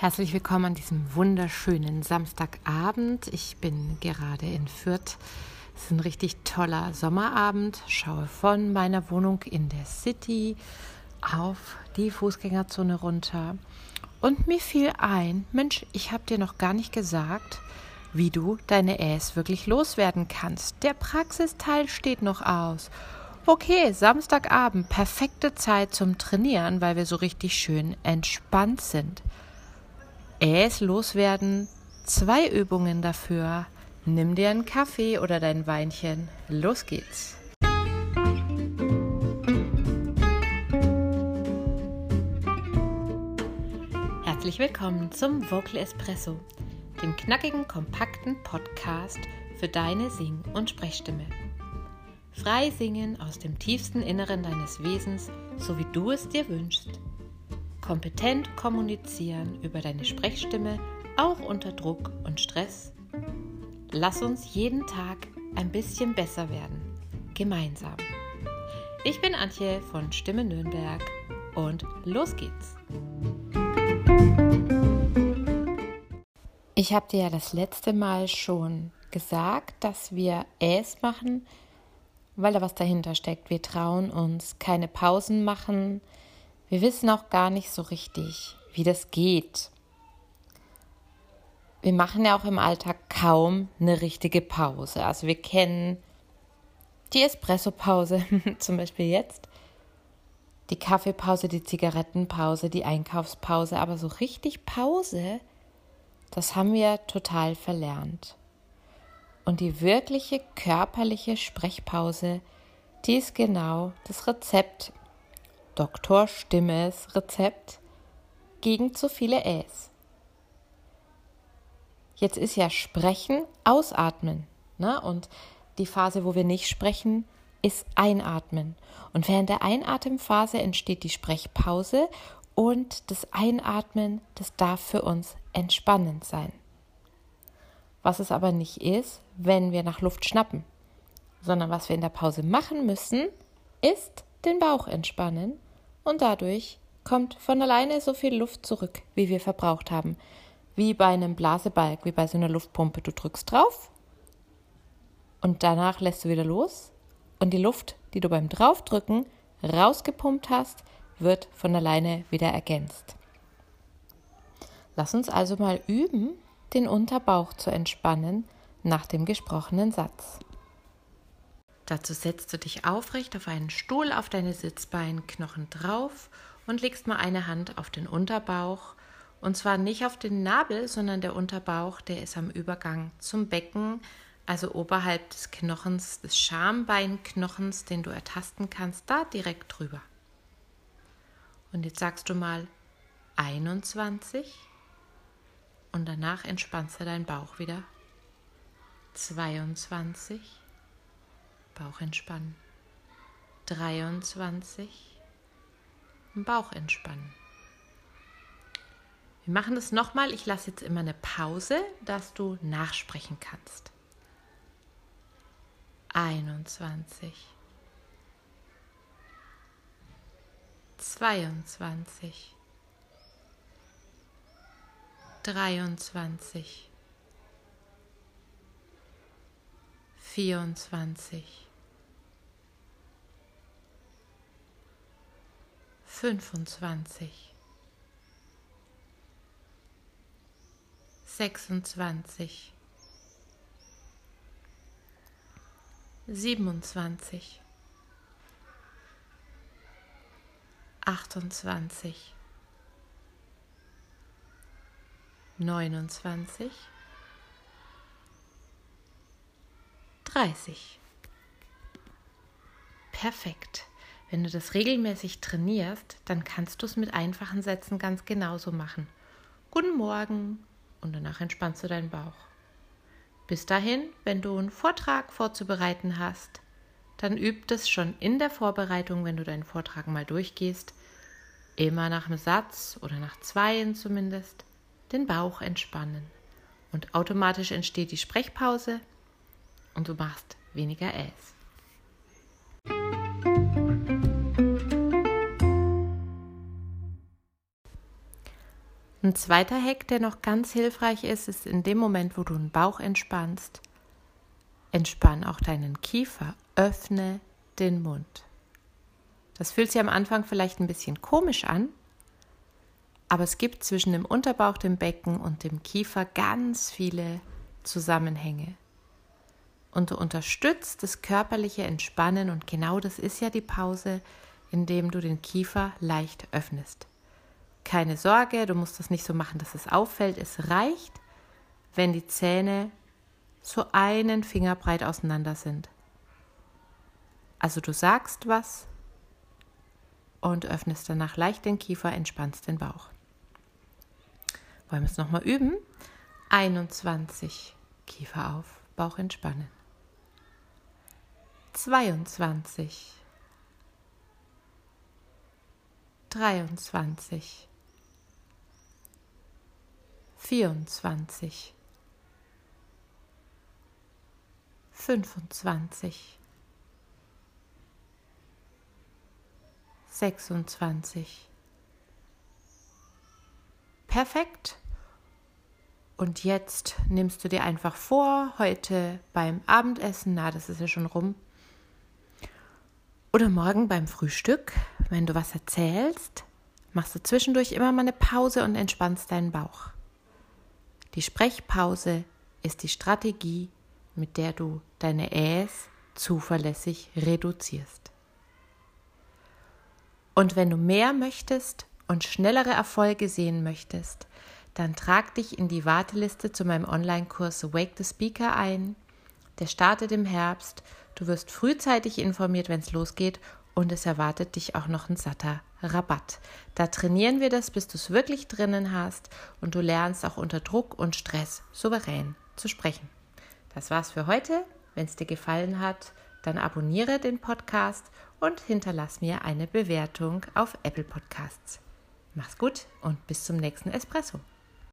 Herzlich willkommen an diesem wunderschönen Samstagabend. Ich bin gerade in Fürth. Es ist ein richtig toller Sommerabend. Schaue von meiner Wohnung in der City auf die Fußgängerzone runter. Und mir fiel ein, Mensch, ich habe dir noch gar nicht gesagt, wie du deine Äs wirklich loswerden kannst. Der Praxisteil steht noch aus. Okay, Samstagabend, perfekte Zeit zum Trainieren, weil wir so richtig schön entspannt sind. Äs loswerden, zwei Übungen dafür. Nimm dir einen Kaffee oder dein Weinchen. Los geht's. Herzlich willkommen zum Vocal Espresso, dem knackigen, kompakten Podcast für deine Sing- und Sprechstimme. Frei singen aus dem tiefsten Inneren deines Wesens, so wie du es dir wünschst kompetent kommunizieren über deine Sprechstimme, auch unter Druck und Stress. Lass uns jeden Tag ein bisschen besser werden, gemeinsam. Ich bin Antje von Stimme Nürnberg und los geht's. Ich habe dir ja das letzte Mal schon gesagt, dass wir Äs machen, weil da was dahinter steckt. Wir trauen uns keine Pausen machen, wir wissen auch gar nicht so richtig, wie das geht. Wir machen ja auch im Alltag kaum eine richtige Pause. Also wir kennen die Espresso-Pause, zum Beispiel jetzt, die Kaffeepause, die Zigarettenpause, die Einkaufspause, aber so richtig Pause, das haben wir total verlernt. Und die wirkliche körperliche Sprechpause, die ist genau das Rezept Dr. Stimmes Rezept gegen zu viele Äs. Jetzt ist ja Sprechen Ausatmen. Ne? Und die Phase, wo wir nicht sprechen, ist Einatmen. Und während der Einatemphase entsteht die Sprechpause und das Einatmen, das darf für uns entspannend sein. Was es aber nicht ist, wenn wir nach Luft schnappen, sondern was wir in der Pause machen müssen, ist den Bauch entspannen und dadurch kommt von alleine so viel Luft zurück, wie wir verbraucht haben. Wie bei einem Blasebalg, wie bei so einer Luftpumpe. Du drückst drauf und danach lässt du wieder los und die Luft, die du beim Draufdrücken rausgepumpt hast, wird von alleine wieder ergänzt. Lass uns also mal üben, den Unterbauch zu entspannen nach dem gesprochenen Satz. Dazu setzt du dich aufrecht auf einen Stuhl auf deine Sitzbeinknochen drauf und legst mal eine Hand auf den Unterbauch. Und zwar nicht auf den Nabel, sondern der Unterbauch, der ist am Übergang zum Becken, also oberhalb des Knochens, des Schambeinknochens, den du ertasten kannst, da direkt drüber. Und jetzt sagst du mal 21 und danach entspannst du deinen Bauch wieder. 22 Bauch entspannen. 23. Bauch entspannen. Wir machen das nochmal. Ich lasse jetzt immer eine Pause, dass du nachsprechen kannst. 21. 22. 23. 24. fünfundzwanzig, sechsundzwanzig, siebenundzwanzig, achtundzwanzig, neunundzwanzig, dreißig. Perfekt. Wenn du das regelmäßig trainierst, dann kannst du es mit einfachen Sätzen ganz genauso machen. Guten Morgen und danach entspannst du deinen Bauch. Bis dahin, wenn du einen Vortrag vorzubereiten hast, dann üb es schon in der Vorbereitung, wenn du deinen Vortrag mal durchgehst, immer nach einem Satz oder nach zweien zumindest, den Bauch entspannen. Und automatisch entsteht die Sprechpause und du machst weniger Äs. Ein zweiter Hack, der noch ganz hilfreich ist, ist in dem Moment, wo du den Bauch entspannst, entspann auch deinen Kiefer, öffne den Mund. Das fühlt sich am Anfang vielleicht ein bisschen komisch an, aber es gibt zwischen dem Unterbauch, dem Becken und dem Kiefer ganz viele Zusammenhänge. Und du unterstützt das körperliche Entspannen und genau das ist ja die Pause, indem du den Kiefer leicht öffnest. Keine Sorge, du musst das nicht so machen, dass es auffällt. Es reicht, wenn die Zähne so einen Finger breit auseinander sind. Also du sagst was und öffnest danach leicht den Kiefer, entspannst den Bauch. Wollen wir es nochmal üben? 21. Kiefer auf, Bauch entspannen. 22. 23. 24. 25. 26. Perfekt. Und jetzt nimmst du dir einfach vor, heute beim Abendessen, na, das ist ja schon rum, oder morgen beim Frühstück, wenn du was erzählst, machst du zwischendurch immer mal eine Pause und entspannst deinen Bauch. Die Sprechpause ist die Strategie, mit der du deine Äs zuverlässig reduzierst. Und wenn du mehr möchtest und schnellere Erfolge sehen möchtest, dann trag dich in die Warteliste zu meinem Online-Kurs Wake the Speaker ein. Der startet im Herbst. Du wirst frühzeitig informiert, wenn es losgeht und es erwartet dich auch noch ein satter Rabatt. Da trainieren wir das, bis du es wirklich drinnen hast und du lernst auch unter Druck und Stress souverän zu sprechen. Das war's für heute. Wenn es dir gefallen hat, dann abonniere den Podcast und hinterlass mir eine Bewertung auf Apple Podcasts. Mach's gut und bis zum nächsten Espresso.